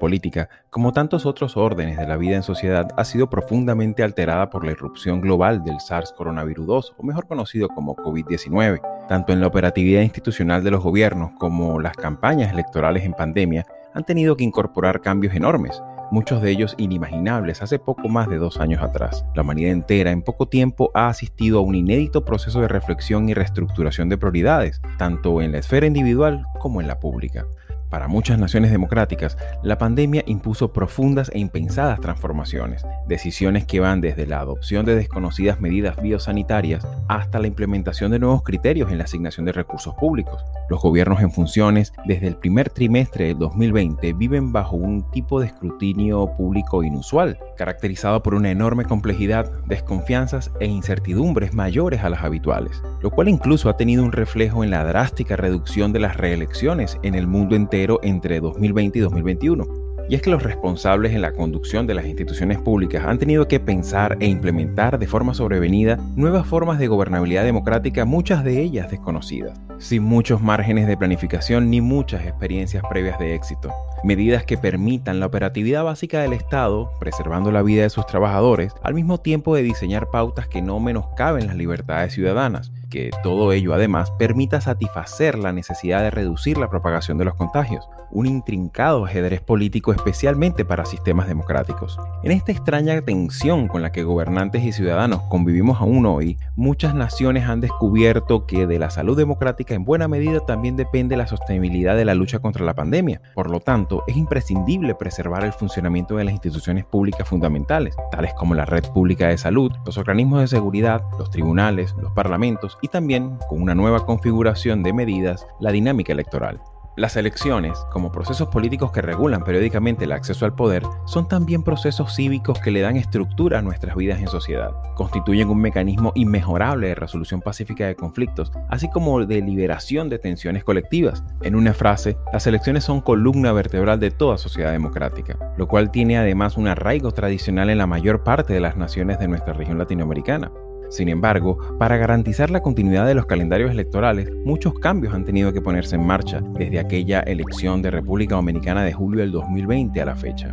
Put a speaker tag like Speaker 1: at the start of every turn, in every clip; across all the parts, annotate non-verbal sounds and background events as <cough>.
Speaker 1: Política, como tantos otros órdenes de la vida en sociedad, ha sido profundamente alterada por la irrupción global del SARS coronavirus 2, o mejor conocido como COVID-19. Tanto en la operatividad institucional de los gobiernos como las campañas electorales en pandemia han tenido que incorporar cambios enormes, muchos de ellos inimaginables hace poco más de dos años atrás. La humanidad entera en poco tiempo ha asistido a un inédito proceso de reflexión y reestructuración de prioridades, tanto en la esfera individual como en la pública. Para muchas naciones democráticas, la pandemia impuso profundas e impensadas transformaciones, decisiones que van desde la adopción de desconocidas medidas biosanitarias hasta la implementación de nuevos criterios en la asignación de recursos públicos. Los gobiernos en funciones, desde el primer trimestre del 2020, viven bajo un tipo de escrutinio público inusual, caracterizado por una enorme complejidad, desconfianzas e incertidumbres mayores a las habituales, lo cual incluso ha tenido un reflejo en la drástica reducción de las reelecciones en el mundo entero entre 2020 y 2021. Y es que los responsables en la conducción de las instituciones públicas han tenido que pensar e implementar de forma sobrevenida nuevas formas de gobernabilidad democrática, muchas de ellas desconocidas, sin muchos márgenes de planificación ni muchas experiencias previas de éxito. Medidas que permitan la operatividad básica del Estado, preservando la vida de sus trabajadores, al mismo tiempo de diseñar pautas que no menoscaben las libertades ciudadanas que todo ello además permita satisfacer la necesidad de reducir la propagación de los contagios, un intrincado ajedrez político especialmente para sistemas democráticos. En esta extraña tensión con la que gobernantes y ciudadanos convivimos aún hoy, muchas naciones han descubierto que de la salud democrática en buena medida también depende la sostenibilidad de la lucha contra la pandemia. Por lo tanto, es imprescindible preservar el funcionamiento de las instituciones públicas fundamentales, tales como la red pública de salud, los organismos de seguridad, los tribunales, los parlamentos y también, con una nueva configuración de medidas, la dinámica electoral. Las elecciones, como procesos políticos que regulan periódicamente el acceso al poder, son también procesos cívicos que le dan estructura a nuestras vidas en sociedad. Constituyen un mecanismo inmejorable de resolución pacífica de conflictos, así como de liberación de tensiones colectivas. En una frase, las elecciones son columna vertebral de toda sociedad democrática, lo cual tiene además un arraigo tradicional en la mayor parte de las naciones de nuestra región latinoamericana. Sin embargo, para garantizar la continuidad de los calendarios electorales, muchos cambios han tenido que ponerse en marcha desde aquella elección de República Dominicana de julio del 2020 a la fecha.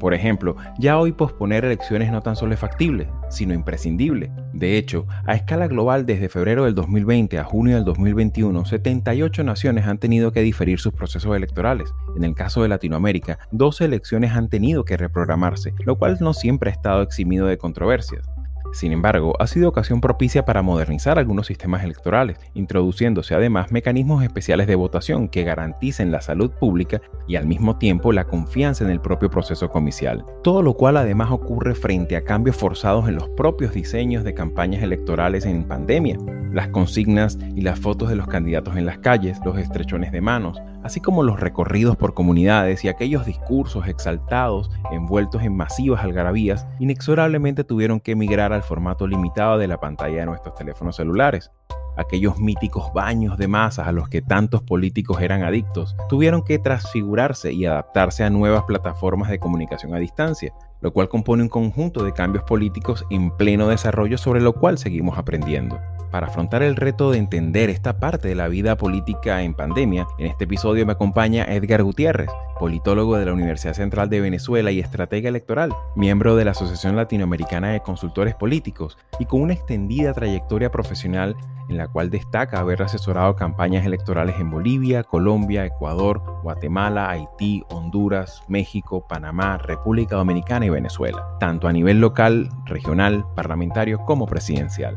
Speaker 1: Por ejemplo, ya hoy posponer elecciones no tan solo es factible, sino imprescindible. De hecho, a escala global desde febrero del 2020 a junio del 2021, 78 naciones han tenido que diferir sus procesos electorales. En el caso de Latinoamérica, 12 elecciones han tenido que reprogramarse, lo cual no siempre ha estado eximido de controversias. Sin embargo, ha sido ocasión propicia para modernizar algunos sistemas electorales, introduciéndose además mecanismos especiales de votación que garanticen la salud pública y al mismo tiempo la confianza en el propio proceso comicial. Todo lo cual además ocurre frente a cambios forzados en los propios diseños de campañas electorales en pandemia, las consignas y las fotos de los candidatos en las calles, los estrechones de manos, así como los recorridos por comunidades y aquellos discursos exaltados envueltos en masivas algarabías, inexorablemente tuvieron que emigrar al formato limitado de la pantalla de nuestros teléfonos celulares. Aquellos míticos baños de masas a los que tantos políticos eran adictos tuvieron que transfigurarse y adaptarse a nuevas plataformas de comunicación a distancia, lo cual compone un conjunto de cambios políticos en pleno desarrollo sobre lo cual seguimos aprendiendo. Para afrontar el reto de entender esta parte de la vida política en pandemia, en este episodio me acompaña Edgar Gutiérrez, politólogo de la Universidad Central de Venezuela y estratega electoral, miembro de la Asociación Latinoamericana de Consultores Políticos y con una extendida trayectoria profesional en la cual destaca haber asesorado campañas electorales en Bolivia, Colombia, Ecuador, Guatemala, Haití, Honduras, México, Panamá, República Dominicana y Venezuela, tanto a nivel local, regional, parlamentario como presidencial.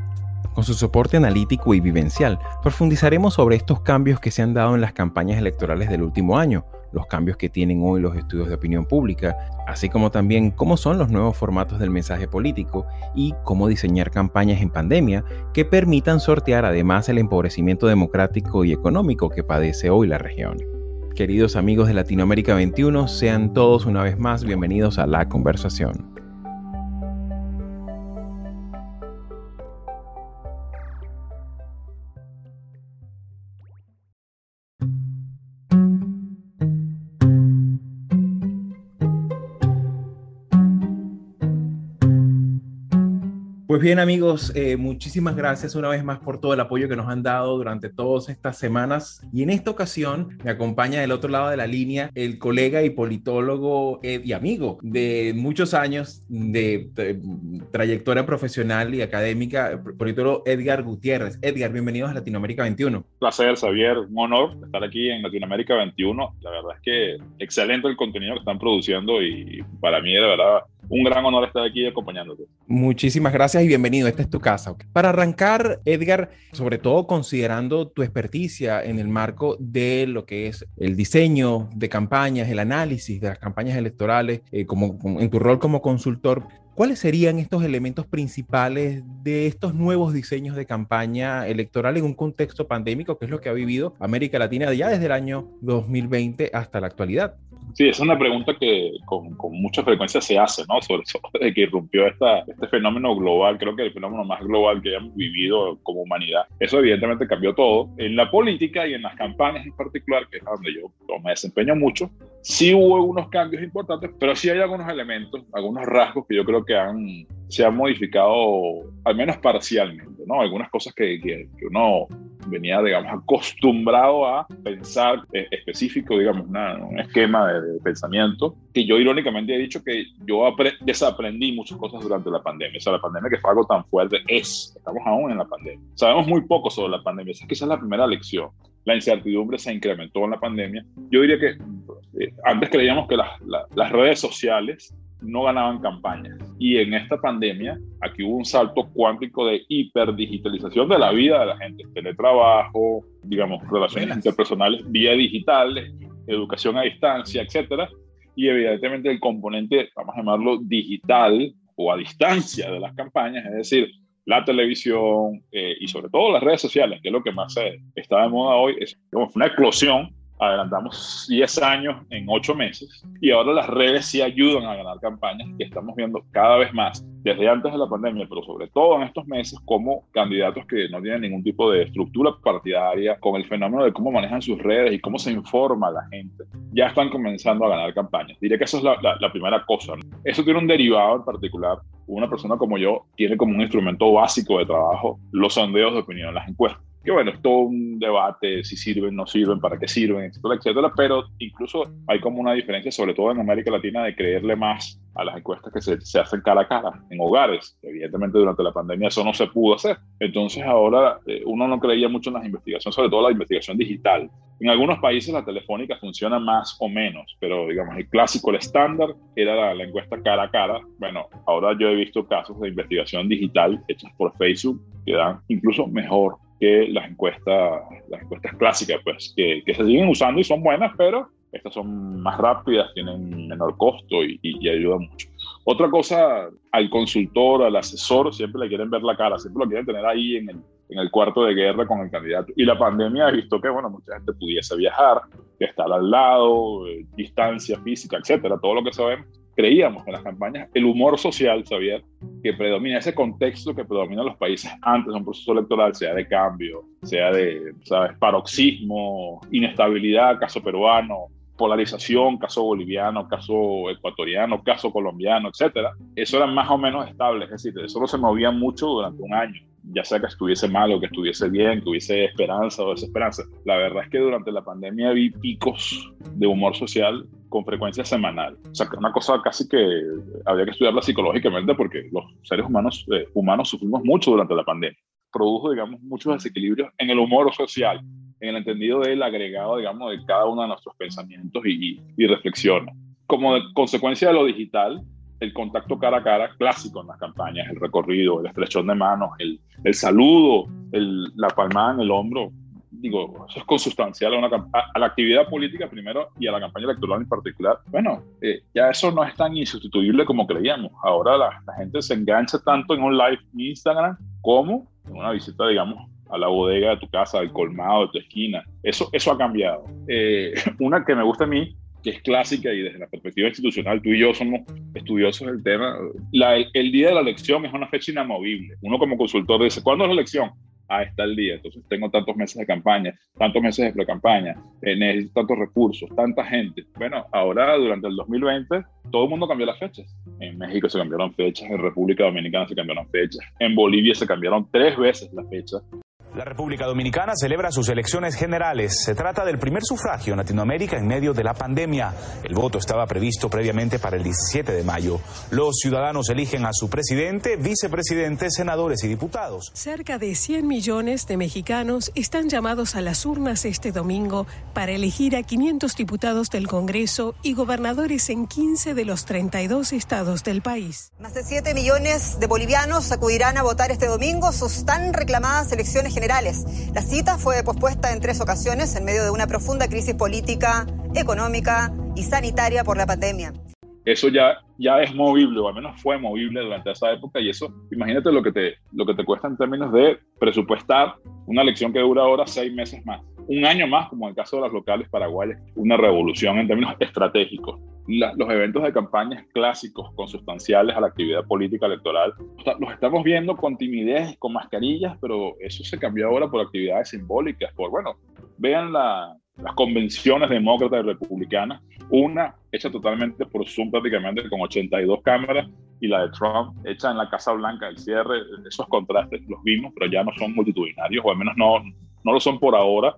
Speaker 1: Con su soporte analítico y vivencial, profundizaremos sobre estos cambios que se han dado en las campañas electorales del último año, los cambios que tienen hoy los estudios de opinión pública, así como también cómo son los nuevos formatos del mensaje político y cómo diseñar campañas en pandemia que permitan sortear además el empobrecimiento democrático y económico que padece hoy la región. Queridos amigos de Latinoamérica 21, sean todos una vez más bienvenidos a la conversación. Pues bien amigos, eh, muchísimas gracias una vez más por todo el apoyo que nos han dado durante todas estas semanas. Y en esta ocasión me acompaña del otro lado de la línea el colega y politólogo eh, y amigo de muchos años de, trayectoria profesional y académica, politólogo Edgar Gutiérrez. Edgar, bienvenidos a Latinoamérica 21.
Speaker 2: Placer, Xavier. Un honor estar aquí en Latinoamérica 21. La verdad es que excelente el contenido que están produciendo y para mí de verdad un gran honor estar aquí acompañándote.
Speaker 1: Muchísimas gracias y bienvenido. Esta es tu casa. Para arrancar, Edgar, sobre todo considerando tu experticia en el marco de lo que es el diseño de campañas, el análisis de las campañas electorales, eh, como, en tu rol como consultor, ¿Cuáles serían estos elementos principales de estos nuevos diseños de campaña electoral en un contexto pandémico, que es lo que ha vivido América Latina ya desde el año 2020 hasta la actualidad?
Speaker 2: Sí, es una pregunta que con, con, mucha frecuencia se hace, ¿no? Sobre todo desde que irrumpió esta, este fenómeno global, creo que el fenómeno más global que hemos vivido como humanidad. Eso evidentemente cambió todo. En la política y en las campañas en particular, que es donde yo me desempeño mucho, sí hubo unos cambios importantes, pero sí hay algunos elementos, algunos rasgos que yo creo se han modificado, al menos parcialmente, ¿no? Algunas cosas que, que, que uno venía, digamos, acostumbrado a pensar eh, específico, digamos, un esquema de, pensamiento, que yo irónicamente he dicho que yo desaprendí muchas cosas durante la pandemia. O sea, la pandemia que fue algo tan fuerte es, estamos aún en la pandemia. Sabemos muy poco sobre la pandemia, esa es la primera lección. La incertidumbre se incrementó en la pandemia. Yo diría que eh, antes creíamos que las, las redes sociales no ganaban campañas. Y en esta pandemia, aquí hubo un salto cuántico de hiperdigitalización de la vida de la gente, teletrabajo, digamos, relaciones interpersonales vía digitales, educación a distancia, etcétera. Y evidentemente el componente, vamos a llamarlo digital o a distancia de las campañas, es decir, la televisión eh, y sobre todo las redes sociales, que es lo que más está de moda hoy, es una explosión adelantamos 10 años en 8 meses y ahora las redes sí ayudan a ganar campañas que estamos viendo cada vez más desde antes de la pandemia, pero sobre todo en estos meses como candidatos que no tienen ningún tipo de estructura partidaria con el fenómeno de cómo manejan sus redes y cómo se informa la gente, ya están comenzando a ganar campañas. Diré que eso es la, la, primera cosa. Eso tiene un derivado en particular. Una persona como yo tiene como un instrumento básico de trabajo los sondeos de opinión, las encuestas que bueno, es todo un debate si sirven, no sirven, para qué sirven, etcétera, etcétera, pero incluso hay como una diferencia, sobre todo en América Latina, de creerle más a las encuestas que se, se hacen cara a cara en hogares. Evidentemente durante la pandemia eso no se pudo hacer. Entonces ahora eh, uno no creía mucho en las investigaciones, sobre todo la investigación digital. En algunos países la telefónica funciona más o menos, pero digamos el clásico, el estándar era la, la encuesta cara a cara. Bueno, ahora yo he visto casos de investigación digital hechas por Facebook que dan incluso mejor que las encuestas, las encuestas clásicas, pues, que, que, se siguen usando y son buenas, pero estas son más rápidas, tienen menor costo y, y, ayudan mucho. Otra cosa, al consultor, al asesor, siempre le quieren ver la cara, siempre lo quieren tener ahí en el, en el cuarto de guerra con el candidato. Y la pandemia ha visto que, bueno, mucha gente pudiese viajar, estar al lado, eh, distancia física, etcétera, todo lo que sabemos creíamos en las campañas, el humor social, sabía que predomina, ese contexto que predomina en los países antes de un proceso electoral, sea de cambio, sea de, ¿sabes?, paroxismo, inestabilidad, caso peruano, polarización, caso boliviano, caso ecuatoriano, caso colombiano, etcétera, eso era más o menos estable, es decir, eso no se movía mucho durante un año ya sea que estuviese mal o que estuviese bien, que hubiese esperanza o desesperanza. La verdad es que durante la pandemia vi picos de humor social con frecuencia semanal. O sea, que una cosa casi que habría que estudiarla psicológicamente porque los seres humanos, eh, humanos sufrimos mucho durante la pandemia. Produjo, digamos, muchos desequilibrios en el humor social, en el entendido del agregado, digamos, de cada uno de nuestros pensamientos y, y reflexiones. Como consecuencia de lo digital, el contacto cara a cara clásico en las campañas, el recorrido, el estrechón de manos, el, el saludo, el, la palmada en el hombro, digo, eso es consustancial a, una, a, la actividad política primero y a la campaña electoral en particular. Bueno, eh, ya eso no es tan insustituible como creíamos. Ahora la, la, gente se engancha tanto en un live en Instagram como en una visita, digamos, a la bodega de tu casa, al colmado de tu esquina. Eso, eso ha cambiado. Eh, <laughs> una que me gusta a mí que es clásica y desde la perspectiva institucional, tú y yo somos estudiosos del tema, el, día de la elección es una fecha inamovible. Uno como consultor dice, ¿cuándo es la elección? A está el día. Entonces tengo tantos meses de campaña, tantos meses de pre-campaña, eh, necesito tantos recursos, tanta gente. Bueno, ahora durante el 2020 todo el mundo cambió las fechas. En México se cambiaron fechas, en República Dominicana se cambiaron fechas, en Bolivia se cambiaron tres veces las fechas.
Speaker 3: La República Dominicana celebra sus elecciones generales. Se trata del primer sufragio en Latinoamérica en medio de la pandemia. El voto estaba previsto previamente para el 17 de mayo. Los ciudadanos eligen a su presidente, vicepresidente, senadores y diputados.
Speaker 4: Cerca de 100 millones de mexicanos están llamados a las urnas este domingo para elegir a 500 diputados del Congreso y gobernadores en 15 de los 32 estados del país.
Speaker 5: Más de 7 millones de bolivianos acudirán a votar este domingo sus tan reclamadas elecciones generales. La cita fue pospuesta en tres ocasiones en medio de una profunda crisis política, económica y sanitaria por la pandemia.
Speaker 2: Eso ya, ya es movible, o al menos fue movible durante esa época, y eso, imagínate lo que, te, lo que te cuesta en términos de presupuestar una elección que dura ahora seis meses más, un año más, como en el caso de las locales paraguayas, una revolución en términos estratégicos los eventos de campañas clásicos, consustanciales a la actividad política electoral, los estamos viendo con timidez, con mascarillas, pero eso se cambió ahora por actividades simbólicas, por, bueno, vean las convenciones demócratas y republicanas, una hecha totalmente por Zoom prácticamente con 82 cámaras y la de Trump hecha en la Casa Blanca, el cierre, esos contrastes los vimos, pero ya no son multitudinarios, o al menos no, no lo son por ahora.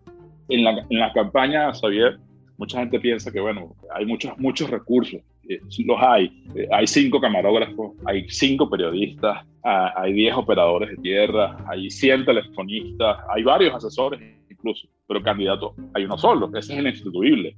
Speaker 2: En la, en la campaña, Xavier, mucha gente piensa que, bueno, hay muchos, muchos recursos, eh, los hay. Eh, hay cinco camarógrafos, hay cinco periodistas, ah, hay diez operadores de tierra, hay 100 telefonistas, hay varios asesores incluso, pero candidato hay uno solo, ese es el instituible.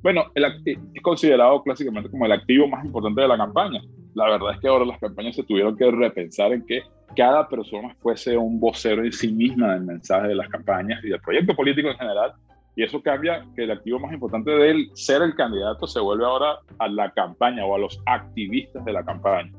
Speaker 2: Bueno, el, es considerado clásicamente como el activo más importante de la campaña. La verdad es que ahora las campañas se tuvieron que repensar en que cada persona fuese un vocero en sí misma del mensaje de las campañas y del proyecto político en general y eso cambia que el activo más importante de él, ser el candidato, se vuelve ahora a la campaña o a los activistas de la campaña.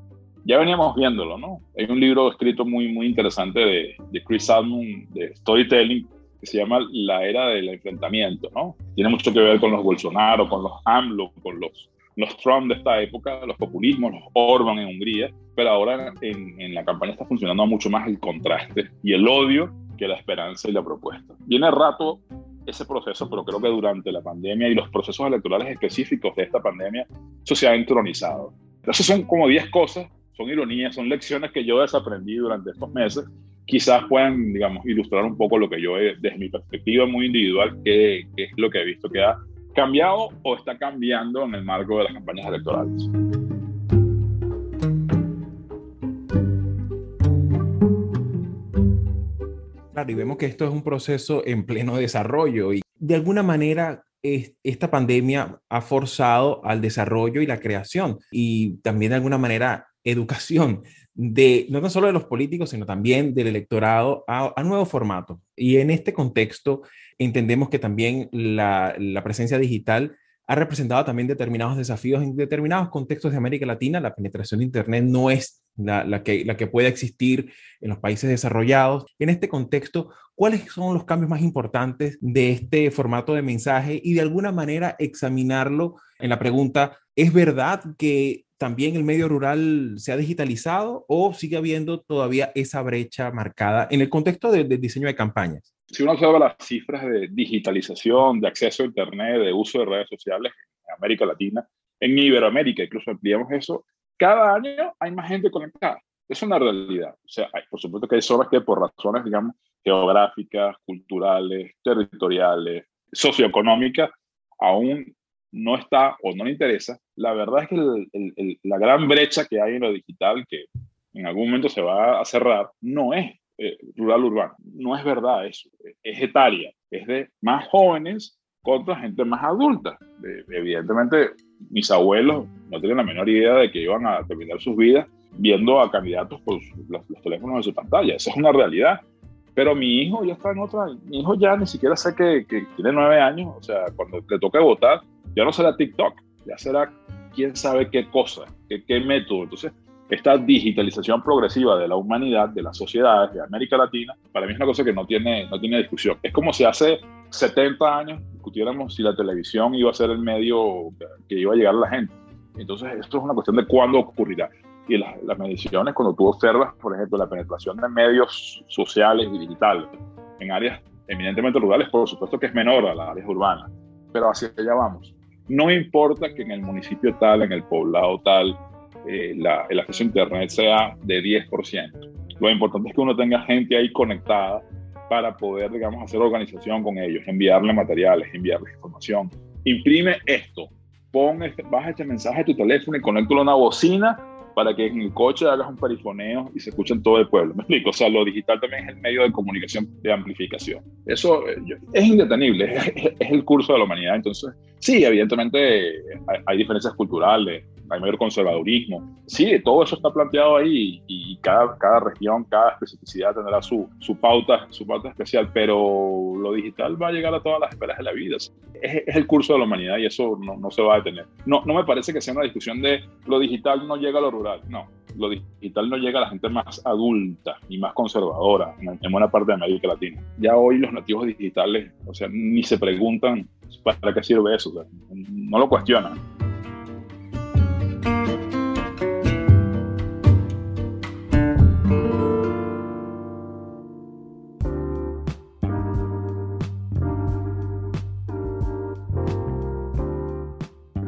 Speaker 2: Ya veníamos viéndolo, ¿no? Hay un libro escrito muy, muy interesante de, de Chris Salmon de Storytelling que se llama La Era del Enfrentamiento, ¿no? Tiene mucho que ver con los Bolsonaro, con los AMLO, con los, los Trump de esta época, los populismos, los Orban en Hungría, pero ahora en, en la campaña está funcionando mucho más el contraste y el odio que la esperanza y la propuesta. Viene rato ese proceso, pero creo que durante la pandemia y los procesos electorales específicos de esta pandemia, eso se ha entronizado. Entonces son como 10 cosas, son ironías, son lecciones que yo desaprendí durante estos meses, quizás puedan, digamos, ilustrar un poco lo que yo, desde mi perspectiva muy individual, qué es lo que he visto que ha cambiado o está cambiando en el marco de las campañas electorales.
Speaker 1: Y vemos que esto es un proceso en pleno desarrollo y de alguna manera esta pandemia ha forzado al desarrollo y la creación y también de alguna manera educación de no tan solo de los políticos, sino también del electorado a, a nuevo formato. Y en este contexto entendemos que también la, la presencia digital ha representado también determinados desafíos en determinados contextos de América Latina. La penetración de Internet no es la, que, la que puede existir en los países desarrollados. En este contexto, ¿cuáles son los cambios más importantes de este formato de mensaje y de alguna manera examinarlo en la pregunta, ¿es verdad que también el medio rural se ha digitalizado o sigue habiendo todavía esa brecha marcada en el contexto del diseño de campañas?
Speaker 2: Si uno observa las cifras de digitalización, de acceso a Internet, de uso de redes sociales en América Latina, en Iberoamérica, incluso ampliamos eso, cada año hay más gente conectada. Es una realidad. O sea, hay, por supuesto que hay zonas que por razones, digamos, geográficas, culturales, territoriales, socioeconómicas, aún no está o no le interesa. La verdad es que la gran brecha que hay en lo digital, que en algún momento se va a cerrar, no es eh, rural-urbano. No es verdad eso. Es etaria. Es de más jóvenes contra gente más adulta. evidentemente, mis abuelos no tienen la menor idea de que iban a terminar sus vidas viendo a candidatos por los, teléfonos de su pantalla. Esa es una realidad. Pero mi hijo ya está en otra. Mi hijo ya ni siquiera sé que, tiene nueve años. O sea, cuando le toque votar, ya no será TikTok, ya será quién sabe qué cosa, qué, qué método. Entonces, esta digitalización progresiva de la humanidad, de las sociedades de América Latina, para mí es una cosa que no tiene, no tiene discusión. Es como si hace 70 años discutiéramos si la televisión iba a ser el medio que iba a llegar a la gente. Entonces, esto es una cuestión de cuándo ocurrirá. y las, las, mediciones, cuando tú observas, por ejemplo, la penetración de medios sociales y digitales en áreas eminentemente rurales, por supuesto que es menor a las áreas urbanas, pero hacia allá vamos. No importa que en el municipio tal, en el poblado tal, eh, la, el acceso a Internet sea de 10%. Lo importante es que uno tenga gente ahí conectada para poder, digamos, hacer organización con ellos, enviarle materiales, enviarles información. Imprime esto, pon este, baja este mensaje a tu teléfono y conéctalo a una bocina para que en el coche hagas un perifoneo y se escuche en todo el pueblo. <laughs> ¿Me explico? O sea, lo digital también es el medio de comunicación de amplificación. Eso eh, es indetenible, <laughs> es, el curso de la humanidad. Entonces, sí, evidentemente hay diferencias culturales, hay mayor conservadurismo. Sí, todo eso está planteado ahí y, cada, cada región, cada especificidad tendrá su, su, pauta, su pauta especial, pero lo digital va a llegar a todas las esferas de la vida. Es, es el curso de la humanidad y eso no, no, se va a detener. No, no me parece que sea una discusión de lo digital no llega a lo rural, no. Lo digital no llega a la gente más adulta y más conservadora en, en buena parte de América Latina. Ya hoy los nativos digitales, o sea, ni se preguntan para qué sirve eso, no lo cuestionan.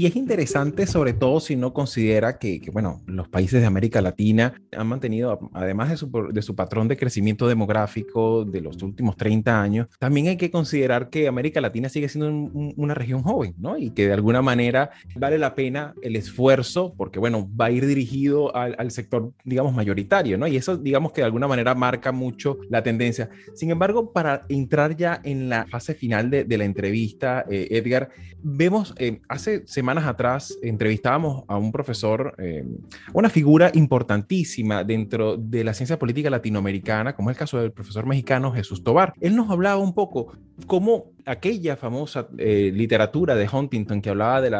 Speaker 1: Y, es interesante, sobre todo si uno considera que, bueno, los países de América Latina han mantenido, además de su, de su, patrón de crecimiento demográfico de los últimos 30 años, también hay que considerar que América Latina sigue siendo una región joven, ¿no? Y que de alguna manera vale la pena el esfuerzo, porque, bueno, va a ir dirigido al, sector, digamos, mayoritario, ¿no? Y eso, digamos, que de alguna manera marca mucho la tendencia. Sin embargo, para entrar ya en la fase final de, de la entrevista, eh, Edgar, vemos eh, hace semanas atrás entrevistábamos a un profesor, eh, una figura importantísima dentro de la ciencia política latinoamericana, como es el caso del profesor mexicano Jesús Tobar. Él nos hablaba un poco cómo aquella famosa eh, literatura de Huntington que hablaba de,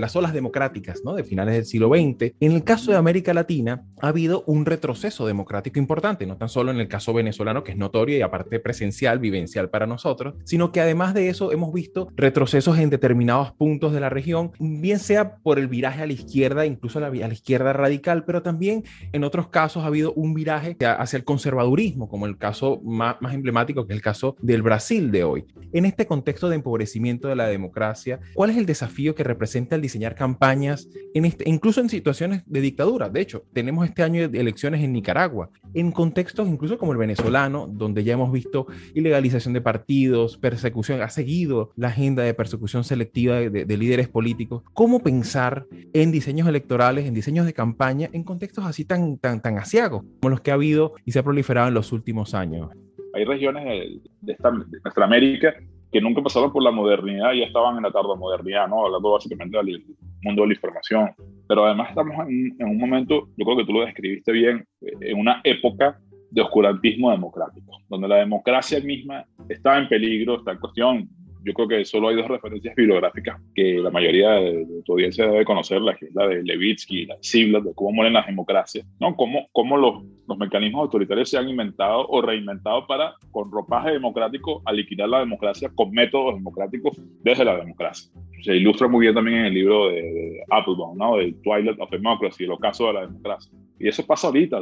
Speaker 1: las olas democráticas ¿no? de finales del siglo XX, en el caso de América Latina ha habido un retroceso democrático importante, no tan solo en el caso venezolano, que es notorio y aparte presencial, vivencial para nosotros, sino que además de eso hemos visto retrocesos en determinados puntos de la región, bien sea por el viraje a la izquierda, incluso a la, izquierda radical, pero también en otros casos ha habido un viraje hacia el conservadurismo, como el caso más, más emblemático que es el caso del Brasil de hoy. En este contexto de empobrecimiento de la democracia, ¿cuál es el desafío que representa el diseñar campañas, en este, incluso en situaciones de dictadura? De hecho, tenemos este año elecciones en Nicaragua, en contextos incluso como el venezolano, donde ya hemos visto ilegalización de partidos, persecución, ha seguido la agenda de persecución selectiva de, líderes políticos. ¿Cómo pensar en diseños electorales, en diseños de campaña, en contextos así tan, tan, tan asiagos como los que ha habido y se ha proliferado en los últimos años?
Speaker 2: Hay regiones de, esta, de nuestra América que nunca pasaron por la modernidad y ya estaban en la tardomodernidad, ¿no? Hablando básicamente del mundo de la información. Pero además estamos en, en, un momento, yo creo que tú lo describiste bien, en una época de oscurantismo democrático, donde la democracia misma está en peligro, está en cuestión yo creo que solo hay dos referencias bibliográficas que la mayoría de, tu audiencia debe conocer, la que es la de Levitsky la Ziblatt, de cómo mueren las democracias, ¿no? Cómo, cómo los, los mecanismos autoritarios se han inventado o reinventado para, con ropaje democrático, liquidar la democracia con métodos democráticos desde la democracia. Se ilustra muy bien también en el libro de, Applebaum, ¿no? De Twilight of Democracy, el ocaso de la democracia. Y eso pasa ahorita,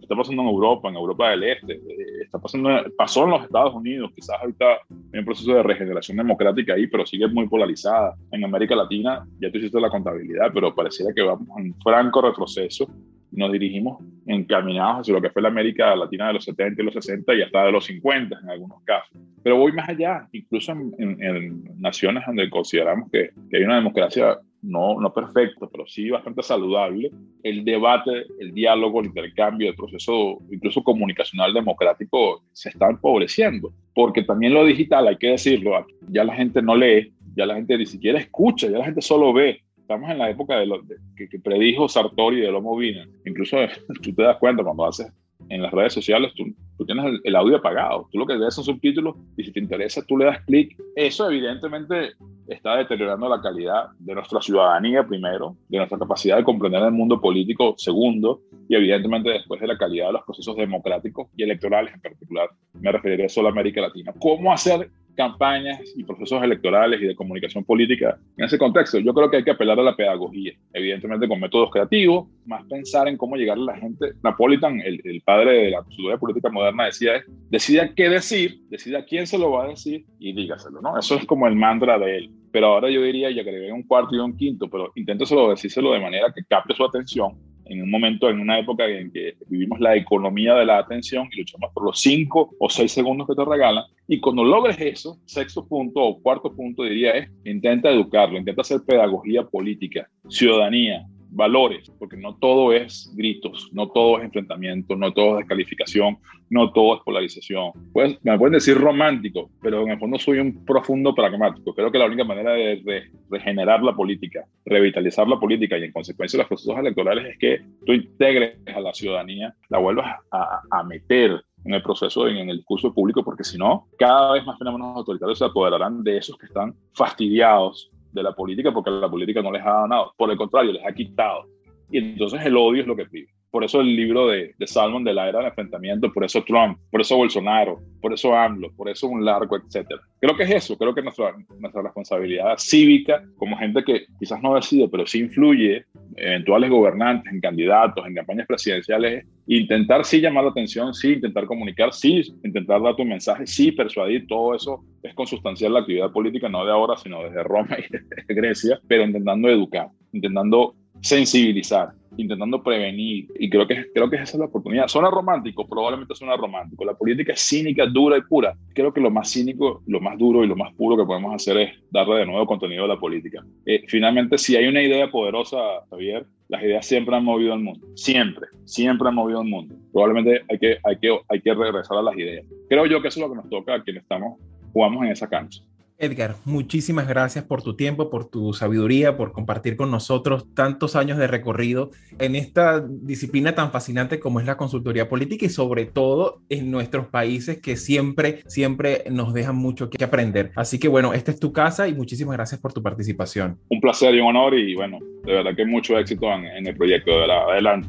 Speaker 2: está pasando en Europa, en Europa del Este, eh, está pasando, pasó en los Estados Unidos, quizás ahorita hay un proceso de regeneración democrática ahí, pero sigue muy polarizada. En América Latina, ya tú hiciste la contabilidad, pero pareciera que vamos en franco retroceso nos dirigimos encaminados hacia lo que fue la América Latina de los 70 y los 60 y hasta de los 50 en algunos casos. Pero voy más allá, incluso en, naciones donde consideramos que, que, hay una democracia no, no perfecto, pero sí bastante saludable, el debate, el diálogo, el intercambio, el proceso incluso comunicacional democrático se está empobreciendo, porque también lo digital, hay que decirlo, ya la gente no lee, ya la gente ni siquiera escucha, ya la gente solo ve. Estamos en la época de lo, que, predijo Sartori de Homo Vina. Incluso <laughs> tú te das cuenta cuando haces en las redes sociales, tú, tú tienes el, audio apagado. Tú lo que ves son subtítulos y si te interesa, tú le das clic. Eso evidentemente está deteriorando la calidad de nuestra ciudadanía primero, de nuestra capacidad de comprender el mundo político segundo y evidentemente después de la calidad de los procesos democráticos y electorales en particular. Me referiré solo a América Latina. ¿Cómo hacer campañas y procesos electorales y de comunicación política en ese contexto. Yo creo que hay que apelar a la pedagogía, evidentemente con métodos creativos, más pensar en cómo llegar a la gente. Napolitan, el, el padre de la consultoría política moderna, decía, decida qué decir, decida quién se lo va a decir y dígaselo, ¿no? Eso es como el mantra de él. Pero ahora yo diría, ya agregué un cuarto y un quinto, pero inténteselo decírselo de manera que capte su atención en un momento, en una época en que vivimos la economía de la atención y luchamos por los cinco o seis segundos que te regalan. Y cuando logres eso, sexto punto o cuarto punto diría es, intenta educarlo, intenta hacer pedagogía política, ciudadanía, valores, porque no todo es gritos, no todo es enfrentamiento, no todo es descalificación, no todo es polarización. Pues, me pueden decir romántico, pero en el fondo soy un profundo pragmático. Creo que la única manera de, regenerar la política, revitalizar la política y en consecuencia los procesos electorales es que tú integres a la ciudadanía, la vuelvas a, a meter en el proceso, en, en el discurso público, porque si no, cada vez más fenómenos autoritarios se apoderarán de esos que están fastidiados de la política porque la política no les ha dado nada, por el contrario, les ha quitado. Y entonces el odio es lo que vive. Por eso el libro de, de Salmon de la era del enfrentamiento, por eso Trump, por eso Bolsonaro, por eso AMLO, por eso un largo, etcétera. Creo que es eso, creo que nuestra, nuestra responsabilidad cívica como gente que quizás no decide, pero sí influye, eventuales gobernantes, en candidatos, en campañas presidenciales, intentar sí llamar la atención, sí intentar comunicar, sí intentar dar tu mensaje, sí persuadir, todo eso es consustancial la actividad política, no de ahora, sino desde Roma y <laughs> Grecia, pero intentando educar, intentando sensibilizar, intentando prevenir, y creo que, creo que esa es la oportunidad. Suena romántico, probablemente suena romántico. La política es cínica, dura y pura. Creo que lo más cínico, lo más duro y lo más puro que podemos hacer es darle de nuevo contenido a la política. Eh, finalmente, si hay una idea poderosa, Javier, las ideas siempre han movido el mundo. Siempre, siempre han movido el mundo. Probablemente hay que, hay que, hay que regresar a las ideas. Creo yo que eso es lo que nos toca a quienes estamos, jugamos en esa cancha.
Speaker 1: Edgar, muchísimas gracias por tu tiempo, por tu sabiduría, por compartir con nosotros tantos años de recorrido en esta disciplina tan fascinante como es la consultoría política y sobre todo en nuestros países que siempre, siempre nos dejan mucho que aprender. Así que bueno, esta es tu casa y muchísimas gracias por tu participación.
Speaker 2: Un placer y un honor y bueno, de verdad que mucho éxito en, el proyecto. De la, adelante.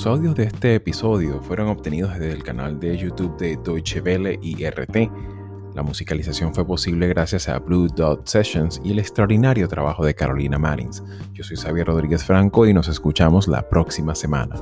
Speaker 1: Los audios de este episodio fueron obtenidos desde el canal de YouTube de Deutsche Welle y RT. La musicalización fue posible gracias a Blue Dot Sessions y el extraordinario trabajo de Carolina Marins. Yo soy Xavier Rodríguez Franco y nos escuchamos la próxima semana.